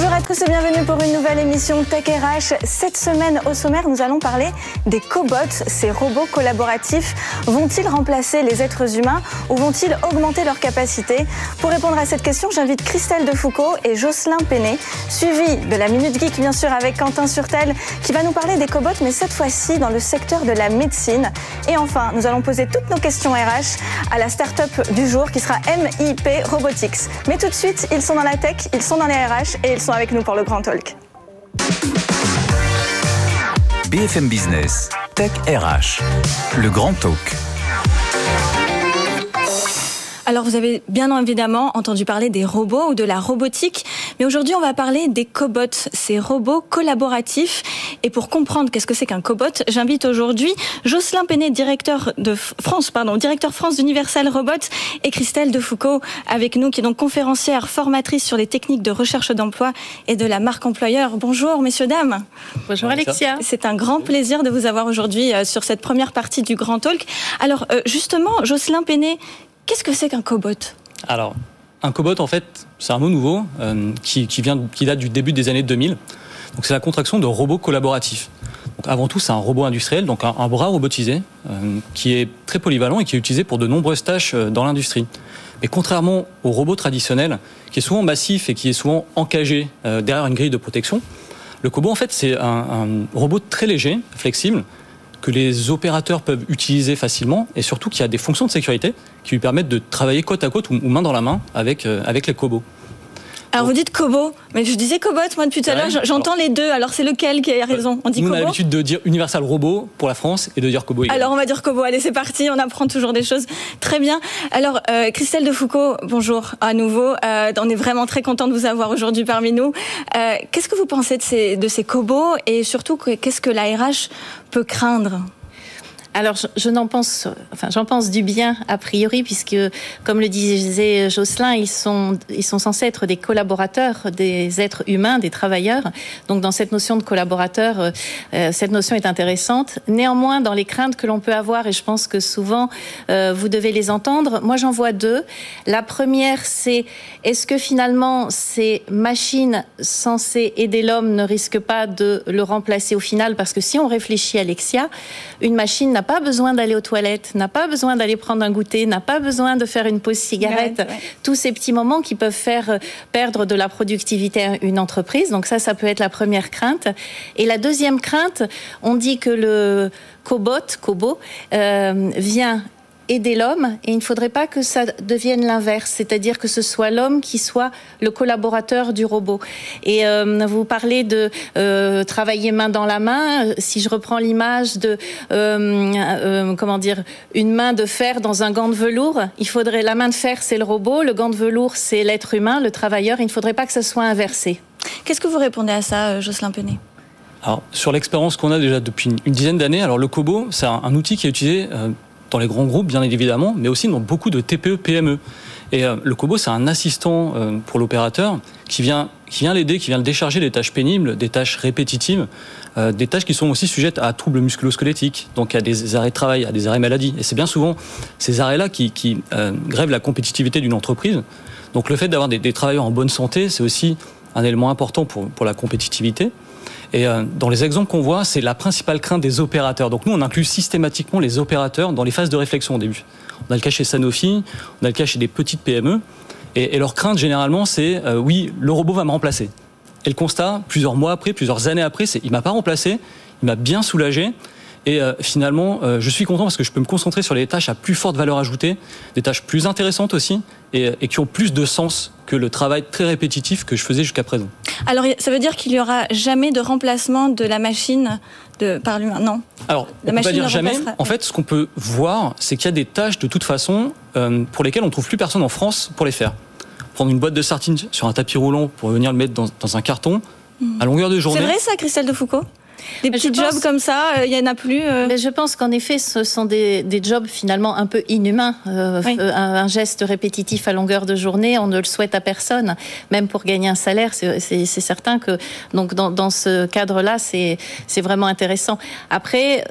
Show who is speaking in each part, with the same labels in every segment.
Speaker 1: Bonjour à tous et bienvenue pour une nouvelle émission Tech RH. Cette semaine au sommaire, nous allons parler des cobots. Ces robots collaboratifs vont-ils remplacer les êtres humains ou vont-ils augmenter leurs capacités Pour répondre à cette question, j'invite Christelle Defoucault et Jocelyn Péné, suivi de la Minute Geek bien sûr avec Quentin Surtel qui va nous parler des cobots mais cette fois-ci dans le secteur de la médecine. Et enfin, nous allons poser toutes nos questions RH à la start-up du jour qui sera MIP Robotics. Mais tout de suite, ils sont dans la tech, ils sont dans les RH et ils sont avec nous pour le Grand Talk.
Speaker 2: BFM Business, Tech RH, le Grand Talk.
Speaker 1: Alors vous avez bien évidemment entendu parler des robots ou de la robotique, mais aujourd'hui on va parler des cobots, ces robots collaboratifs. Et pour comprendre qu'est-ce que c'est qu'un cobot, j'invite aujourd'hui Jocelyn Penet, directeur de France, pardon, directeur France d'Universal Robots, et Christelle Defoucault avec nous, qui est donc conférencière, formatrice sur les techniques de recherche d'emploi et de la marque employeur. Bonjour messieurs dames.
Speaker 3: Bonjour Alexia.
Speaker 1: C'est un grand plaisir de vous avoir aujourd'hui euh, sur cette première partie du Grand Talk. Alors euh, justement, Jocelyn Penet, Qu'est-ce que c'est qu'un cobot?
Speaker 4: Alors, un cobot, en fait, c'est un mot nouveau euh, qui, vient, qui date du début des années 2000. Donc, c'est la contraction de robot collaboratif. Donc, avant tout, c'est un robot industriel, donc un, bras robotisé, euh, qui est très polyvalent et qui est utilisé pour de nombreuses tâches euh, dans l'industrie. Mais contrairement au robot traditionnel, qui est souvent massif et qui est souvent encagé derrière une grille de protection, le cobot, en fait, c'est un, un robot très léger, flexible, que les opérateurs peuvent utiliser facilement et surtout qu'il y a des fonctions de sécurité qui lui permettent de travailler côte à côte ou, main dans la main avec, euh, les cobots.
Speaker 1: Alors vous dites Kobo, mais je disais Cobot moi depuis tout à l'heure, j'entends les deux, alors c'est lequel qui a raison?
Speaker 4: On dit Nous on a l'habitude de dire Universal Robot pour la France et de dire Kobo.
Speaker 1: Alors on va dire Kobo, allez c'est parti, on apprend toujours des choses. Très bien. Alors euh, Christelle de Foucault, bonjour à nouveau, euh, on est vraiment très content de vous avoir aujourd'hui parmi nous. Euh, qu'est-ce que vous pensez de ces, de ces Kobo et surtout qu'est-ce que l'ARH peut craindre?
Speaker 3: Alors, je, n'en pense, enfin, j'en pense du bien a priori, puisque, comme le disait Jocelyn, ils sont, ils sont censés être des collaborateurs, des êtres humains, des travailleurs. Donc, dans cette notion de collaborateur, euh, euh, cette notion est intéressante. Néanmoins, dans les craintes que l'on peut avoir, et je pense que souvent euh, vous devez les entendre, moi j'en vois deux. La première, c'est est-ce que finalement ces machines censées aider l'homme ne risquent pas de le remplacer au final? Parce que si on réfléchit à Alexia, une machine n'a pas besoin d'aller aux toilettes, n'a pas besoin d'aller prendre un goûter, n'a pas besoin de faire une pause cigarette. Tous ces petits moments qui peuvent faire euh, perdre de la productivité à une entreprise. Donc ça, ça peut être la première crainte. Et la deuxième crainte, on dit que le cobot, cobo, euh, vient aider l'homme et il ne faudrait pas que ça devienne l'inverse, c'est-à-dire que ce soit l'homme qui soit le collaborateur du robot. Et euh, vous parlez de euh, travailler main dans la main. Si je reprends l'image de euh, comment dire une main de fer dans un gant de velours, il faudrait la main de fer c'est le robot, le gant de velours c'est l'être humain, le travailleur. Il ne faudrait pas que ce soit inversé.
Speaker 1: Qu'est-ce que vous répondez à ça, Jocelyn Penet?
Speaker 4: Alors, sur l'expérience qu'on a déjà depuis une dizaine d'années, alors le Kobo, c'est un, outil qui est utilisé dans les grands groupes, bien évidemment, mais aussi dans beaucoup de TPE, PME. Et euh, le Kobo, c'est un assistant euh, pour l'opérateur qui vient, qui vient l'aider, qui vient le décharger des tâches pénibles, des tâches répétitives, euh, des tâches qui sont aussi sujettes à troubles musculo-squelettiques, donc à des arrêts de travail, à des arrêts maladie. Et c'est bien souvent ces arrêts-là qui, grèvent la compétitivité d'une entreprise. Donc le fait d'avoir des, travailleurs en bonne santé, c'est aussi un élément important pour la compétitivité. Et euh, dans les exemples qu'on voit, c'est la principale crainte des opérateurs. Donc nous, on inclut systématiquement les opérateurs dans les phases de réflexion au début. On a le cas chez Sanofi, on a le cas chez des petites PME. Et, leur crainte, généralement, c'est euh, oui, le robot va me remplacer. Et le constat, plusieurs mois après, plusieurs années après, c'est il m'a pas remplacé, il m'a bien soulagé. Et euh, finalement, euh, je suis content parce que je peux me concentrer sur les tâches à plus forte valeur ajoutée, des tâches plus intéressantes aussi, et, et qui ont plus de sens que le travail très répétitif que je faisais jusqu'à présent.
Speaker 1: Alors, ça veut dire qu'il n'y aura jamais de remplacement de la machine de, par l'humain Non?
Speaker 4: Alors, la on ne peut pas dire jamais. En fait, ce qu'on peut voir, c'est qu'il y a des tâches de toute façon euh, pour lesquelles on ne trouve plus personne en France pour les faire. Prendre une boîte de sardines sur un tapis roulant pour venir le mettre dans, dans un carton, à longueur de journée.
Speaker 1: C'est vrai ça, Christelle de Foucault? Des petits jobs comme ça, euh, il y en a plus.
Speaker 3: Euh. Mais je pense qu'en effet, ce sont des, des, jobs finalement un peu inhumains. Euh, un, geste répétitif à longueur de journée, on ne le souhaite à personne, même pour gagner un salaire. C'est certain que donc dans, dans ce cadre-là, c'est vraiment intéressant. Après,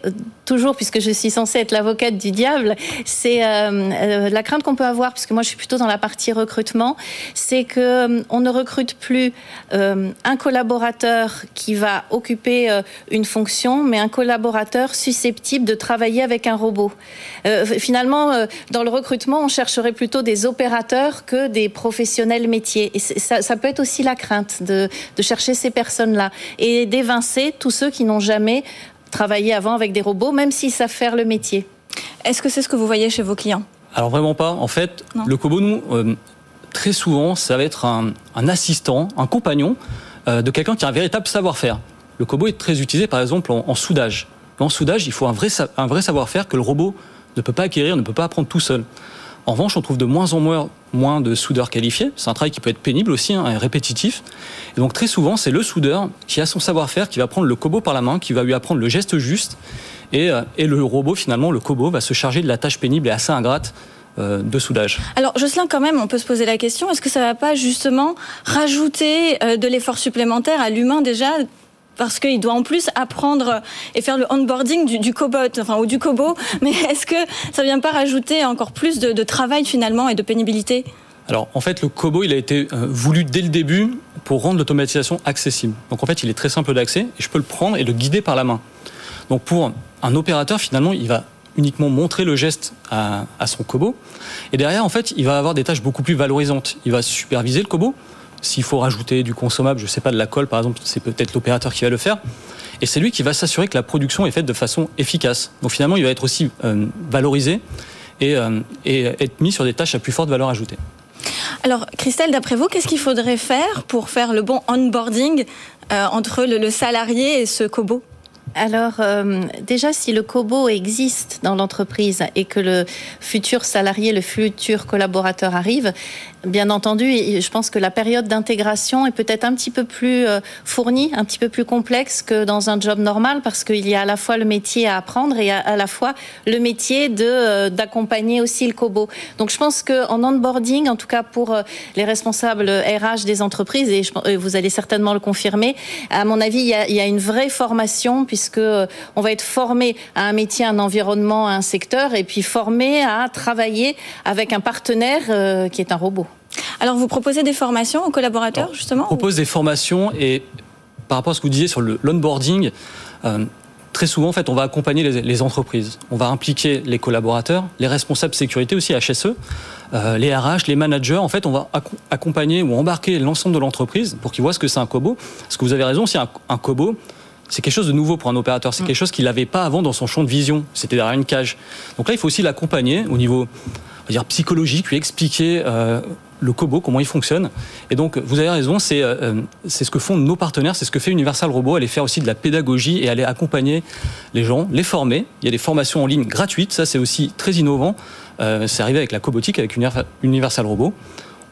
Speaker 3: toujours puisque je suis censée être l'avocate du diable, c'est la crainte qu'on peut avoir, puisque moi je suis plutôt dans la partie recrutement, c'est que on ne recrute plus un collaborateur qui va occuper une fonction, mais un collaborateur susceptible de travailler avec un robot. Euh, finalement, euh, dans le recrutement, on chercherait plutôt des opérateurs que des professionnels métiers. Et ça, peut être aussi la crainte de, chercher ces personnes-là et d'évincer tous ceux qui n'ont jamais travaillé avant avec des robots, même s'ils savent faire le métier.
Speaker 1: Est-ce que c'est ce que vous voyez chez vos clients?
Speaker 4: Alors vraiment pas. En fait, le Kobo, nous, euh, très souvent, ça va être un, assistant, un compagnon de quelqu'un qui a un véritable savoir-faire. Le Kobo est très utilisé par exemple en, soudage. En soudage, il faut un vrai, un vrai savoir-faire que le robot ne peut pas acquérir, ne peut pas apprendre tout seul. En revanche, on trouve de moins en moins, moins de soudeurs qualifiés. C'est un travail qui peut être pénible aussi, hein, et répétitif. Et donc très souvent, c'est le soudeur qui a son savoir-faire, qui va prendre le kobo par la main, qui va lui apprendre le geste juste. Et, euh, le robot, finalement, le kobo, va se charger de la tâche pénible et assez ingrate euh, de soudage.
Speaker 1: Alors Jocelyn, quand même, on peut se poser la question, est-ce que ça ne va pas justement rajouter euh, de l'effort supplémentaire à l'humain déjà parce qu'il doit en plus apprendre et faire le onboarding du, cobot, enfin, ou du cobo. Mais est-ce que ça vient pas rajouter encore plus de, travail finalement et de pénibilité?
Speaker 4: Alors en fait, le Kobo, il a été euh, voulu dès le début pour rendre l'automatisation accessible. Donc en fait, il est très simple d'accès et je peux le prendre et le guider par la main. Donc pour un opérateur, finalement, il va uniquement montrer le geste à, à son Kobo. Et derrière, en fait, il va avoir des tâches beaucoup plus valorisantes. Il va superviser le Kobo, s'il faut rajouter du consommable, je ne sais pas, de la colle par exemple, c'est peut-être l'opérateur qui va le faire. Et c'est lui qui va s'assurer que la production est faite de façon efficace. Donc finalement, il va être aussi euh, valorisé euh, et, être mis sur des tâches à plus forte valeur ajoutée.
Speaker 1: Alors, Christelle, d'après vous, qu'est-ce qu'il faudrait faire pour faire le bon onboarding euh, entre le, salarié et ce cobo
Speaker 3: alors, déjà, si le COBO existe dans l'entreprise et que le futur salarié, le futur collaborateur arrive, Bien entendu, je pense que la période d'intégration est peut-être un petit peu plus euh, fournie, un petit peu plus complexe que dans un job normal parce qu'il y a à la fois le métier à apprendre et à la fois le métier de euh, d'accompagner aussi le COBO. Donc je pense qu'en onboarding, en tout cas pour euh, les responsables RH des entreprises, et vous allez certainement le confirmer, à mon avis, il y a, une vraie formation puisque on va être formé à un métier, un environnement, un secteur, et puis formé à travailler avec un partenaire qui est un robot.
Speaker 1: Alors, vous proposez des formations aux collaborateurs, justement
Speaker 4: On propose des formations et par rapport à ce que vous disiez sur l'onboarding, euh, très souvent, en fait, on va accompagner les, entreprises. On va impliquer les collaborateurs, les responsables sécurité aussi, HSE, euh, les RH, les managers. En fait, on va accompagner ou embarquer l'ensemble de l'entreprise pour qu'ils voient ce que c'est un COBO. Parce que vous avez raison, si un, un COBO, c'est quelque chose de nouveau pour un opérateur. C'est mm. quelque chose qu'il n'avait pas avant dans son champ de vision. C'était derrière une cage. Donc là, il faut aussi l'accompagner au niveau dire, psychologique, lui expliquer euh, le Kobo, comment il fonctionne. Et donc, vous avez raison, c'est euh, c'est ce que font nos partenaires, c'est ce que fait Universal Robot, aller faire aussi de la pédagogie et aller accompagner les gens, les former. Il y a des formations en ligne gratuites, ça c'est aussi très innovant. Euh, c'est arrivé avec la Cobotique, avec Universal Robot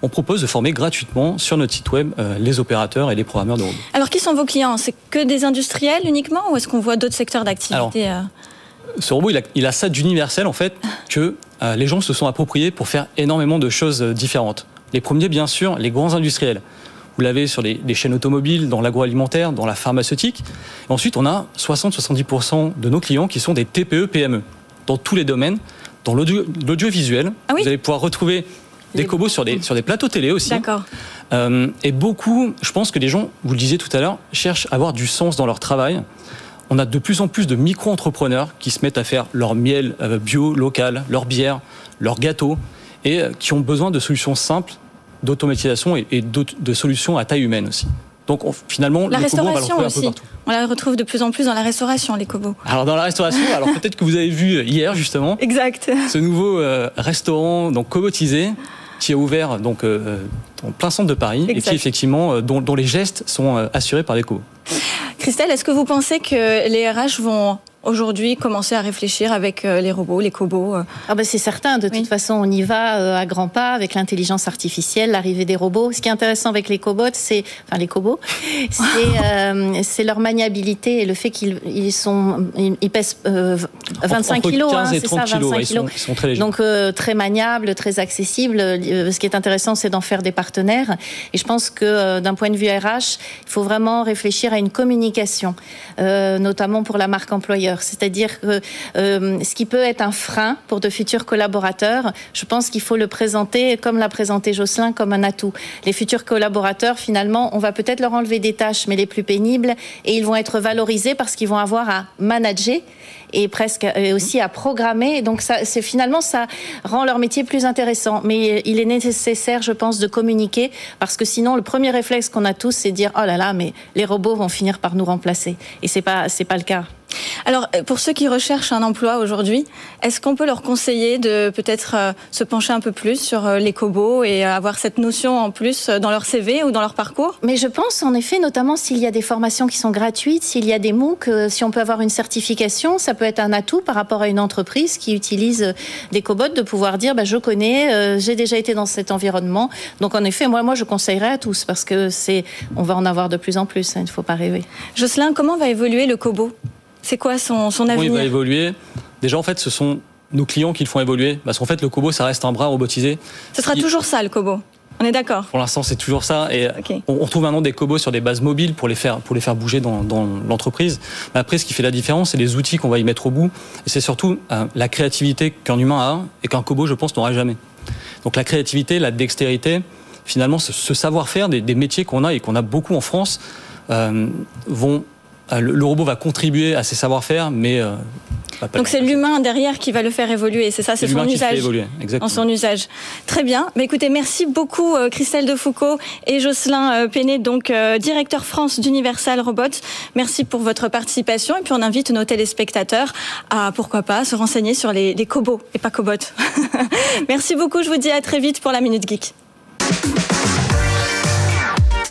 Speaker 4: on propose de former gratuitement sur notre site web euh, les opérateurs et les programmeurs de robots.
Speaker 1: Alors, qui sont vos clients? C'est que des industriels uniquement ou est-ce qu'on voit d'autres secteurs d'activité
Speaker 4: Ce robot, il a, il a ça d'universel en fait que les gens se sont appropriés pour faire énormément de choses différentes. Les premiers, bien sûr, les grands industriels. Vous l'avez sur les, chaînes automobiles, dans l'agroalimentaire, dans la pharmaceutique. ensuite, on a 60-70% de nos clients qui sont des TPE, PME, dans tous les domaines, dans l'audiovisuel. Ah vous allez pouvoir retrouver des sur des, sur des plateaux télé aussi.
Speaker 1: D'accord.
Speaker 4: Euh, et beaucoup, je pense que les gens, vous le disiez tout à l'heure, cherchent à avoir du sens dans leur travail. On a de plus en plus de micro-entrepreneurs qui se mettent à faire leur miel euh, bio, local, leur bière, leurs gâteaux, et euh, qui ont besoin de solutions simples d'automatisation et, de solutions à taille humaine aussi. Donc finalement,
Speaker 1: la restauration
Speaker 4: on va
Speaker 1: aussi. On la retrouve de plus en plus dans la restauration, les cobots.
Speaker 4: Alors dans la restauration, alors peut-être que vous avez vu hier justement.
Speaker 1: Exact.
Speaker 4: Ce nouveau euh, restaurant donc cobotisé qui est ouvert donc euh, en plein centre de Paris et qui effectivement euh, dont, dont, les gestes sont assurés par les cobots.
Speaker 1: Christelle, est-ce que vous pensez que les RH vont aujourd'hui commencer à réfléchir avec euh, les robots, les cobots euh.
Speaker 3: ah ben C'est certain, de toute façon on y va euh, à grands pas avec l'intelligence artificielle, l'arrivée des robots. Ce qui est intéressant avec les cobots, c'est, enfin les cobots, c'est leur maniabilité et le fait qu'ils sont, ils pèsent 25 kilos,
Speaker 4: hein, c'est ça, 25 kilos. Ils sont, très légers.
Speaker 3: Donc très maniables, très accessibles. Ce qui est intéressant, c'est d'en faire des partenaires. Et je pense que d'un point de vue RH, il faut vraiment réfléchir à une communication, notamment pour la marque employeur. C'est-à-dire que euh, ce qui peut être un frein pour de futurs collaborateurs, je pense qu'il faut le présenter, comme l'a présenté Jocelyn, comme un atout. Les futurs collaborateurs, finalement, on va peut-être leur enlever des tâches, mais les plus pénibles, et ils vont être valorisés parce qu'ils vont avoir à manager et presque aussi à programmer. Donc c'est finalement ça rend leur métier plus intéressant. Mais il est nécessaire, je pense, de communiquer parce que sinon le premier réflexe qu'on a tous, c'est de dire oh là là, mais les robots vont finir par nous remplacer. Et c'est pas pas le cas.
Speaker 1: Alors, euh, pour ceux qui recherchent un emploi aujourd'hui, est-ce qu'on peut leur conseiller de peut-être euh, se pencher un peu plus sur euh, les cobots et avoir cette notion en plus dans leur CV ou dans leur parcours?
Speaker 3: Mais je pense, en effet, notamment s'il y a des formations qui sont gratuites, s'il y a des MOOC, si on peut avoir une certification, ça peut être un atout par rapport à une entreprise qui utilise des cobots de pouvoir dire, bah, je connais, j'ai déjà été dans cet environnement. Donc, en effet, moi, moi, je conseillerais à tous parce que c'est, on va en avoir de plus en plus. Hein, il ne faut pas rêver.
Speaker 1: Jocelyn, comment va évoluer le cobot c'est quoi son, son avenir
Speaker 4: Il va évoluer. Déjà, en fait, ce sont nos clients qui le font évoluer. Parce qu'en fait, le Kobo, ça reste un bras robotisé.
Speaker 1: Ce sera toujours ça, le Kobo on est d'accord.
Speaker 4: Pour l'instant, c'est toujours ça. Et on, retrouve maintenant des cobots sur des bases mobiles pour les faire, pour les faire bouger dans, l'entreprise. Mais après, ce qui fait la différence, c'est les outils qu'on va y mettre au bout. Et c'est surtout euh, la créativité qu'un humain a et qu'un cobot, je pense, n'aura jamais. Donc la créativité, la dextérité, finalement, ce, savoir-faire des, métiers qu'on a et qu'on a beaucoup en France euh, vont euh, le, robot va contribuer à ses savoir-faire, mais euh,
Speaker 1: donc c'est l'humain derrière qui va le faire évoluer, c'est ça, c'est son usage.
Speaker 4: en
Speaker 1: son usage. Très bien. Mais écoutez, merci beaucoup euh, Christelle Defoucault et Jocelyn Péné, donc directeur France d'Universal Robots. Merci pour votre participation et puis on invite nos téléspectateurs à pourquoi pas se renseigner sur les, les cobots et pas cobots. merci beaucoup. Je vous dis à très vite pour la minute geek.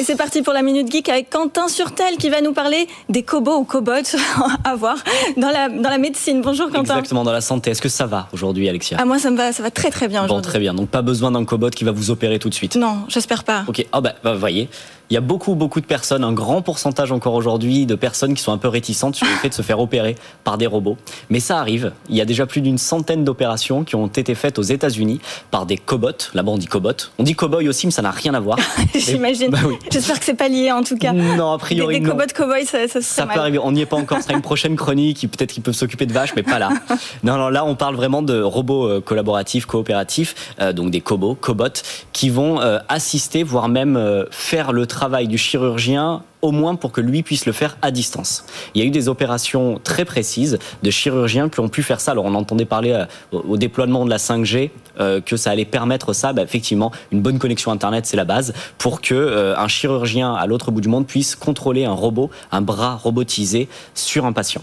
Speaker 1: Et c'est parti pour la Minute Geek avec Quentin Surtel qui va nous parler des cobots ou cobots à voir dans la, dans la médecine. Bonjour Quentin.
Speaker 5: Exactement, dans la santé. Est-ce que ça va aujourd'hui, Alexia
Speaker 1: Ah, moi, ça me va, ça va très très bien aujourd'hui.
Speaker 5: Bon, très bien. Donc, pas besoin d'un cobot qui va vous opérer tout de suite.
Speaker 1: Non, j'espère pas.
Speaker 5: Ok, ah bah, bah, voyez, il y a beaucoup, beaucoup de personnes, un grand pourcentage encore aujourd'hui, de personnes qui sont un peu réticentes sur le fait de se faire opérer par des robots. Mais ça arrive. Il y a déjà plus d'une centaine d'opérations qui ont été faites aux États-Unis par des cobots. Là-bas, on dit cobot. On dit cowboy aussi, mais ça n'a rien à voir.
Speaker 1: J'imagine. Bah J'espère que c'est pas lié, en tout cas.
Speaker 5: Non, a priori.
Speaker 1: Des, des cobots cowboys, ça, ça,
Speaker 5: ça peut arriver. On n'y est pas encore. Ce sera une prochaine chronique. Peut-être qu'ils peuvent s'occuper de vaches, mais pas là. Non, non, là, on parle vraiment de robots euh, collaboratifs, coopératifs, euh, donc des cobots, cobots, qui vont euh, assister, voire même faire le travail du chirurgien au moins pour que lui puisse le faire à distance. Il y a eu des opérations très précises de chirurgiens qui ont pu faire ça. Alors on entendait parler euh, au déploiement de la 5G euh, que ça allait permettre ça. Bah, effectivement, une bonne connexion Internet, c'est la base pour que euh, un chirurgien à l'autre bout du monde puisse contrôler un robot, un bras robotisé sur un patient.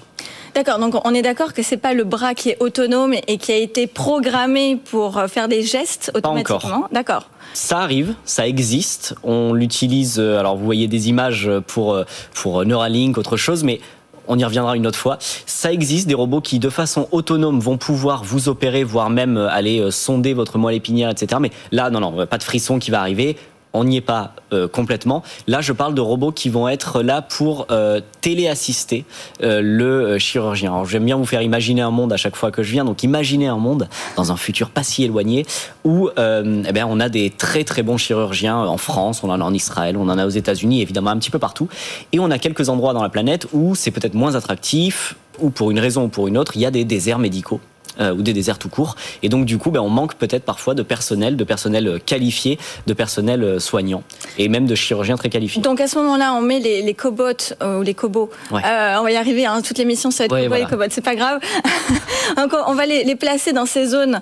Speaker 1: D'accord, donc on est d'accord que c'est pas le bras qui est autonome et qui a été programmé pour faire des gestes automatiquement? D'accord.
Speaker 5: Ça arrive, ça existe. On l'utilise. Euh, alors vous voyez des images pour euh, pour Neuralink, autre chose, mais on y reviendra une autre fois. Ça existe des robots qui, de façon autonome, vont pouvoir vous opérer, voire même euh, aller sonder votre moelle épinière, etc. Mais là, non, non, pas de frisson qui va arriver on n'y est pas euh, complètement. Là, je parle de robots qui vont être là pour euh, téléassister euh, le chirurgien. Alors, j'aime bien vous faire imaginer un monde à chaque fois que je viens. Donc, imaginez un monde dans un futur pas si éloigné où eh bien, on a des très très bons chirurgiens en France, on en a en Israël, on en a aux États-Unis, évidemment un petit peu partout. Et on a quelques endroits dans la planète où c'est peut-être moins attractif ou pour une raison ou pour une autre, il y a des déserts médicaux ou des déserts tout court. Et donc du coup, ben, on manque peut-être parfois de personnel, de personnel qualifié, de personnel soignant et même de chirurgiens très qualifiés.
Speaker 1: Donc à ce moment-là, on met les, cobots ou les cobots. on va y arriver. Hein, toute l'émission, ça va être cobots et cobots. C'est pas grave. on va les, placer dans ces zones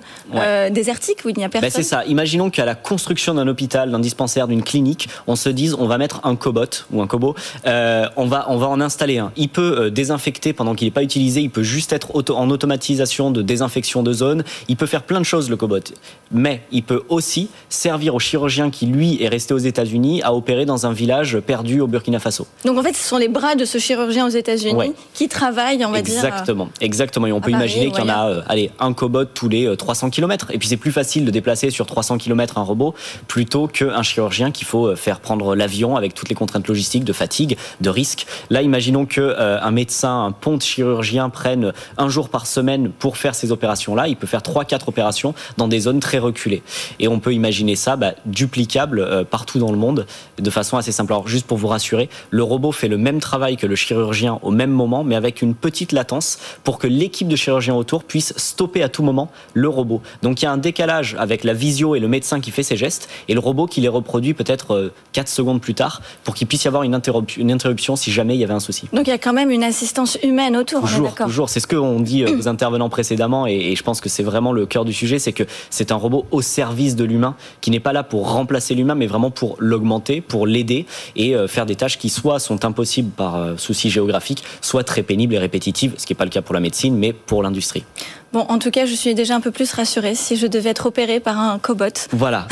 Speaker 1: désertiques où il n'y a ben, personne.
Speaker 5: c'est ça. Imaginons qu'à la construction d'un hôpital, d'un dispensaire, d'une clinique, on se dise on va mettre un cobot ou un cobot, euh, on, va, on va en installer un. Il peut euh, désinfecter pendant qu'il n'est pas utilisé, il peut juste être en automatisation de désinfection de zone, il peut faire plein de choses le cobot. Mais il peut aussi servir au chirurgien qui lui est resté aux États-Unis à opérer dans un village perdu au Burkina Faso.
Speaker 1: Donc en fait, ce sont les bras de ce chirurgien aux États-Unis qui travaillent, on va
Speaker 5: dire. Exactement, exactement. Et on peut imaginer qu'il y en a, euh, allez, un cobot tous les 300 km. Et puis c'est plus facile de déplacer sur 300 km un robot plutôt qu'un chirurgien qu'il faut faire prendre l'avion avec toutes les contraintes logistiques, de fatigue, de risque. Là, imaginons que euh, un médecin, un ponte chirurgien prenne un jour par semaine pour faire ces opérations-là. Il peut faire trois, quatre opérations dans des zones très reculées. Et on peut imaginer ça bah, duplicable euh, partout dans le monde de façon assez simple. Alors, juste pour vous rassurer, le robot fait le même travail que le chirurgien au même moment, mais avec une petite latence pour que l'équipe de chirurgiens autour puisse stopper à tout moment le robot. Donc, il y a un décalage avec la visio et le médecin qui fait ses gestes et le robot qui les reproduit peut-être 4 euh, secondes plus tard pour qu'il puisse y avoir une, interruption, une interruption si jamais il y avait un souci.
Speaker 1: Donc il y a quand même une assistance humaine autour.
Speaker 5: Toujours, toujours. C'est ce qu'ont dit euh, aux intervenants précédemment et, je pense que c'est vraiment le cœur du sujet, c'est que c'est un robot au service de l'humain qui n'est pas là pour remplacer l'humain, mais vraiment pour l'augmenter, pour l'aider et euh, faire des tâches qui soit sont impossibles par euh, souci géographique, soit très pénibles et répétitives, ce qui n'est pas le cas pour la médecine, mais pour l'industrie.
Speaker 1: Bon, en tout cas, je suis déjà un peu plus rassurée si je devais être opérée par un cobot.
Speaker 5: Voilà,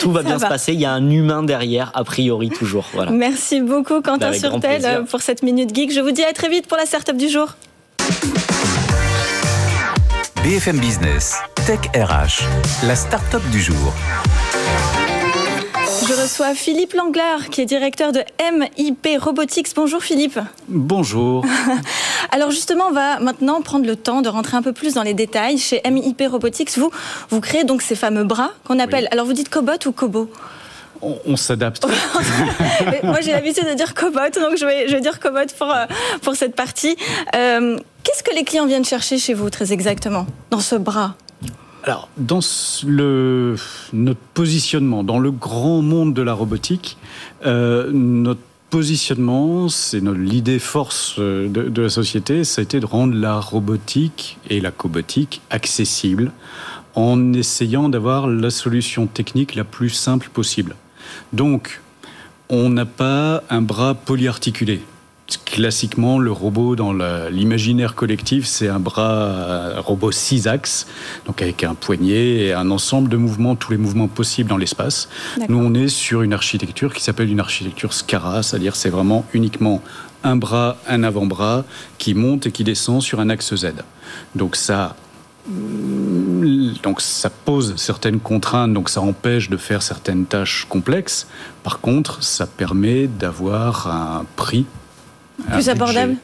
Speaker 5: tout va bien se passer. Il y a un humain derrière, a priori toujours. Voilà.
Speaker 1: Merci beaucoup, Quentin Surtel, pour cette minute geek. Je vous dis à très vite pour la startup du jour.
Speaker 2: BFM Business, Tech RH, la startup du jour.
Speaker 1: Je reçois Philippe Langlar, qui est directeur de MIP Robotics. Bonjour Philippe.
Speaker 6: Bonjour.
Speaker 1: Alors justement, on va maintenant prendre le temps de rentrer un peu plus dans les détails. Chez MIP Robotics, vous, vous créez donc ces fameux bras qu'on appelle, alors vous dites cobot ou cobo
Speaker 6: on, s'adapte.
Speaker 1: Moi, j'ai l'habitude de dire cobot, donc je vais, je vais dire cobot pour, euh, pour cette partie. Euh, qu'est-ce que les clients viennent chercher chez vous, très exactement, dans ce bras?
Speaker 6: Alors, dans le, notre positionnement, dans le grand monde de la robotique, euh, notre positionnement, c'est l'idée force euh, de, de, la société, ça a été de rendre la robotique et la cobotique accessibles en essayant d'avoir la solution technique la plus simple possible. Donc, on n'a pas un bras polyarticulé classiquement, le robot dans l'imaginaire collectif, c'est un bras robot six axes, donc avec un poignet et un ensemble de mouvements, tous les mouvements possibles dans l'espace. Nous, on est sur une architecture qui s'appelle une architecture SCARA, c'est-à-dire c'est vraiment uniquement un bras, un avant-bras qui monte et qui descend sur un axe Z. Donc ça donc ça pose certaines contraintes, donc ça empêche de faire certaines tâches complexes. Par contre, ça permet d'avoir un prix
Speaker 1: plus abordable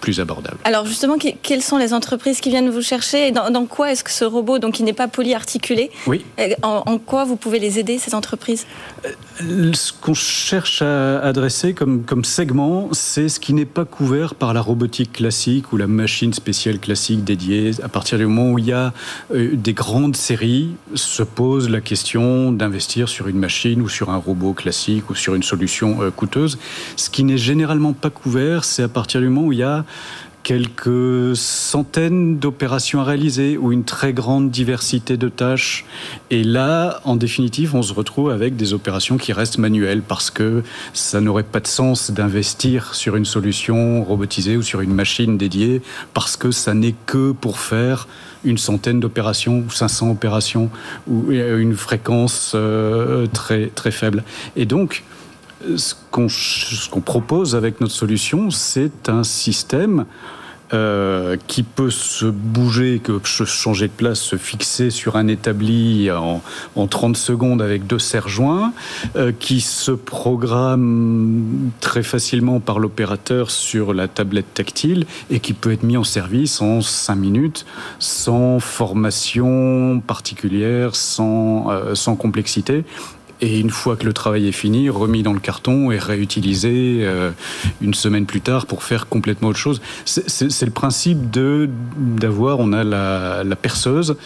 Speaker 6: plus abordable.
Speaker 1: Alors justement, quelles sont les entreprises qui viennent vous chercher et dans, quoi est-ce que ce robot, donc qui n'est pas polyarticulé,
Speaker 6: oui.
Speaker 1: Euh, en, quoi vous pouvez les aider, ces entreprises?
Speaker 6: Euh, Ce qu'on cherche à adresser comme, comme segment, c'est ce qui n'est pas couvert par la robotique classique ou la machine spéciale classique dédiée. À partir du moment où il y a euh, des grandes séries, se pose la question d'investir sur une machine ou sur un robot classique ou sur une solution coûteuse. Ce qui n'est généralement pas couvert, c'est à partir du moment où il y a quelques centaines d'opérations à réaliser ou une très grande diversité de tâches. Et là, en définitive, on se retrouve avec des opérations qui restent manuelles parce que ça n'aurait pas de sens d'investir sur une solution robotisée ou sur une machine dédiée parce que ça n'est que pour faire une centaine d'opérations ou 500 opérations ou une fréquence euh, très, très faible. Et donc, ce qu'on propose avec notre solution, c'est un système euh, qui peut se bouger, changer de place, se fixer sur un établi en, en 30 secondes avec deux serre-joints, euh, qui se programme très facilement par l'opérateur sur la tablette tactile et qui peut être mis en service en 5 minutes sans formation particulière, sans, euh, sans complexité et une fois que le travail est fini, remis dans le carton et réutilisé euh, une semaine plus tard pour faire complètement autre chose. C'est le principe de d'avoir, on a la, la, perceuse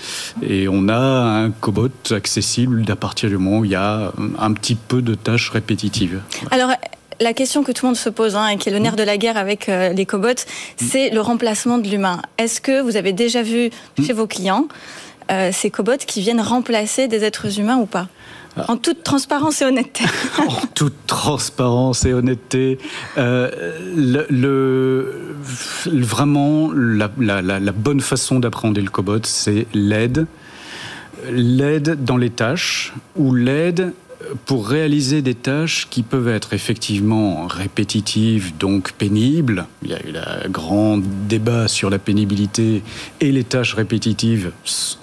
Speaker 6: et on a un cobot accessible à partir du moment où il y a un petit peu de tâches répétitives.
Speaker 1: Alors, la question que tout le monde se pose, hein, et qui est le nerf de la guerre avec euh, les cobots, c'est le remplacement de l'humain. Est-ce que vous avez déjà vu chez vos clients euh, ces cobots qui viennent remplacer des êtres humains ou pas? En toute transparence et honnêteté.
Speaker 6: en toute transparence et honnêteté. Euh, le, vraiment, la, la bonne façon d'appréhender le cobot, c'est l'aide. L'aide dans les tâches ou l'aide pour réaliser des tâches qui peuvent être effectivement répétitives, donc pénibles, il y a eu un grand débat sur la pénibilité et les tâches répétitives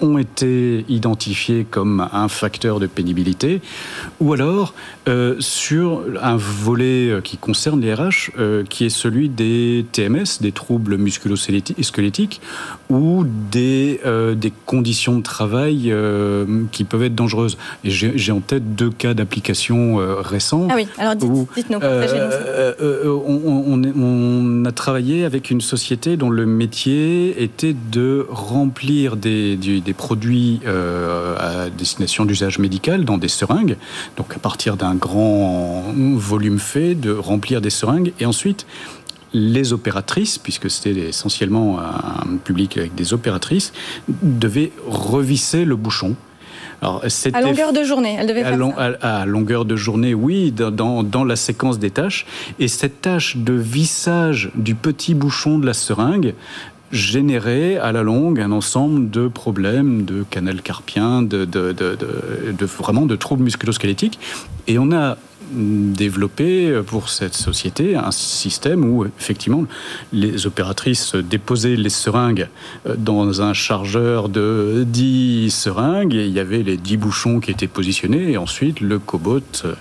Speaker 6: ont été identifiées comme un facteur de pénibilité, ou alors euh, sur un volet qui concerne les RH, euh, qui est celui des TMS, des troubles musculo-squelettiques, ou des, euh, des conditions de travail qui peuvent être dangereuses. Et j'ai en tête deux cas d'application euh, récents.
Speaker 1: Ah oui, alors dites, nous
Speaker 6: euh, euh, on, a travaillé avec une société dont le métier était de remplir des, des produits à destination d'usage médical dans des seringues. Donc à partir d'un grand volume fait, de remplir des seringues et ensuite les opératrices, puisque c'était essentiellement un public avec des opératrices, devaient revisser le bouchon
Speaker 1: alors, à longueur de journée, elle devait
Speaker 6: à, faire à, longueur de journée, oui, dans, dans, la séquence des tâches. Et cette tâche de vissage du petit bouchon de la seringue générait à la longue un ensemble de problèmes de canal carpien, de, de, de, de vraiment de troubles musculosquelettiques. Et on a développé pour cette société un système où effectivement les opératrices déposaient les seringues euh, dans un chargeur de 10 seringues et il y avait les 10 bouchons qui étaient positionnés et ensuite le cobot
Speaker 1: euh,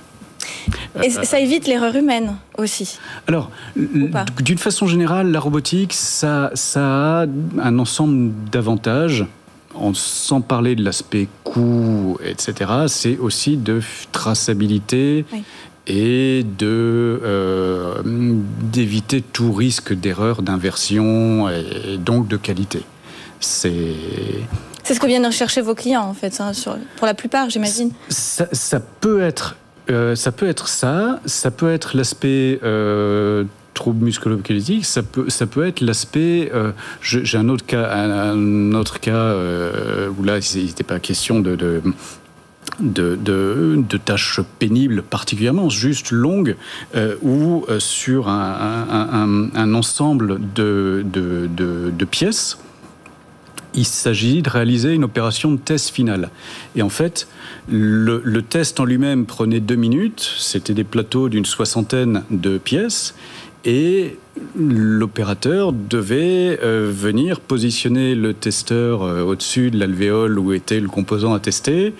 Speaker 1: et ça évite l'erreur humaine aussi.
Speaker 6: Alors, d'une façon générale, la robotique, ça, ça a un ensemble d'avantages sans parler de l'aspect coût, etc., c'est aussi de traçabilité et de euh, d'éviter tout risque d'erreur, d'inversion et donc de qualité.
Speaker 1: C'est c'est ce que viennent rechercher vos clients en fait, hein, pour la plupart, j'imagine.
Speaker 6: Ça, peut être euh, ça peut être ça, ça peut être l'aspect euh, troubles musculo ça peut, ça peut être l'aspect. Euh, j'ai un autre cas, un, autre cas euh, où là, il n'était pas question de, de de, tâches pénibles particulièrement, juste longues, euh, ou sur un, un, ensemble de, de, pièces, il s'agit de réaliser une opération de test finale. Et en fait, le test en lui-même prenait deux minutes, c'était des plateaux d'une soixantaine de pièces, et l'opérateur devait euh, venir positionner le testeur euh, au-dessus de l'alvéole où était le composant à tester.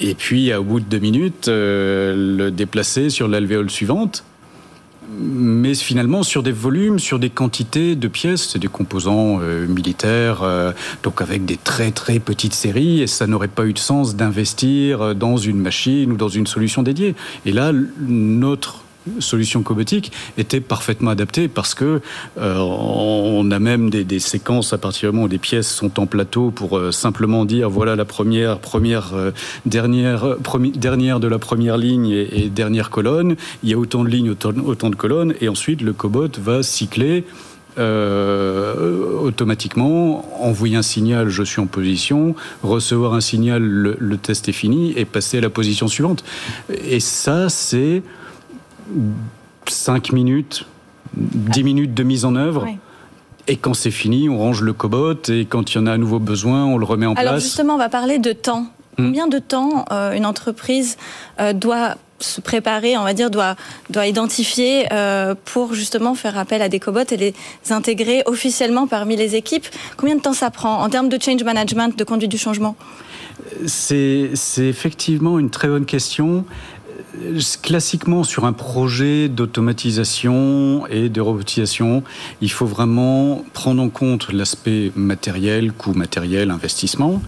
Speaker 6: Et puis, au bout de deux minutes, euh, le déplacer sur l'alvéole suivante. Mais finalement, sur des volumes, sur des quantités de pièces, c'est des composants militaires, donc avec des très très petites séries, et ça n'aurait pas eu de sens d'investir dans une machine ou dans une solution dédiée. Et là, notre solution cobotique était parfaitement adaptée parce que euh, on a même des, séquences à partir du moment où des pièces sont en plateau pour euh, simplement dire voilà la première première euh, dernière dernière de la première ligne et, dernière colonne il y a autant de lignes autant de colonnes et ensuite le cobot va cycler automatiquement envoyer un signal, je suis en position, recevoir un signal, le, test est fini, et passer à la position suivante. Et ça, c'est 5 minutes, 10 minutes de mise en œuvre. Et quand c'est fini, on range le cobot et quand il y en a à nouveau besoin, on le remet en place.
Speaker 1: Alors justement, on va parler de temps. Hmm. Combien de temps euh, une entreprise euh, doit se préparer, on va dire, doit, doit identifier euh, pour justement faire appel à des cobots et les intégrer officiellement parmi les équipes? Combien de temps ça prend en termes de change management, de conduite du changement?
Speaker 6: C'est effectivement une très bonne question classiquement, sur un projet d'automatisation et de robotisation, il faut vraiment prendre en compte l'aspect matériel, coût matériel, investissement.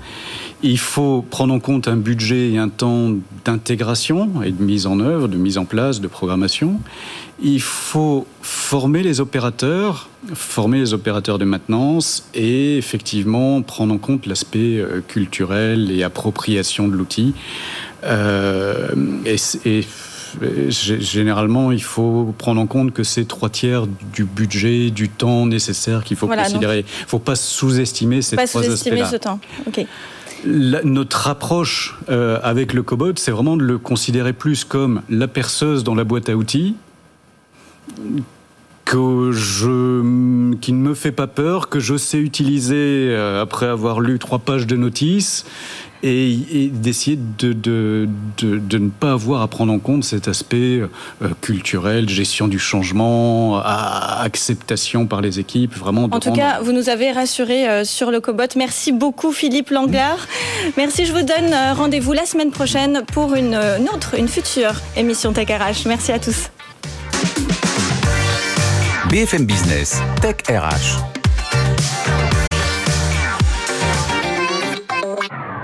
Speaker 6: Il faut prendre en compte un budget et un temps d'intégration et de mise en œuvre, de mise en place, de programmation. Il faut former les opérateurs, former les opérateurs de maintenance et effectivement prendre en compte l'aspect euh, culturel et appropriation de l'outil. Euh, et, généralement, il faut prendre en compte que c'est trois tiers du budget, du temps nécessaire qu'il faut considérer. Il ne faut pas sous-estimer ces pas sous-estimer ce temps. notre approche euh, avec le cobot, c'est vraiment de le considérer plus comme la perceuse dans la boîte à outils que je, qui ne me fait pas peur, que je sais utiliser euh, après avoir lu trois pages de notices et, d'essayer de, de, de, ne pas avoir à prendre en compte cet aspect euh, culturel, gestion du changement, acceptation par les équipes, vraiment.
Speaker 1: En tout cas, vous nous avez rassuré euh, sur le cobot. Merci beaucoup Philippe Langlard. Merci, je vous donne rendez-vous la semaine prochaine pour une, une autre, une future émission Tech RH. Merci à tous.
Speaker 2: BFM Business, Tech RH.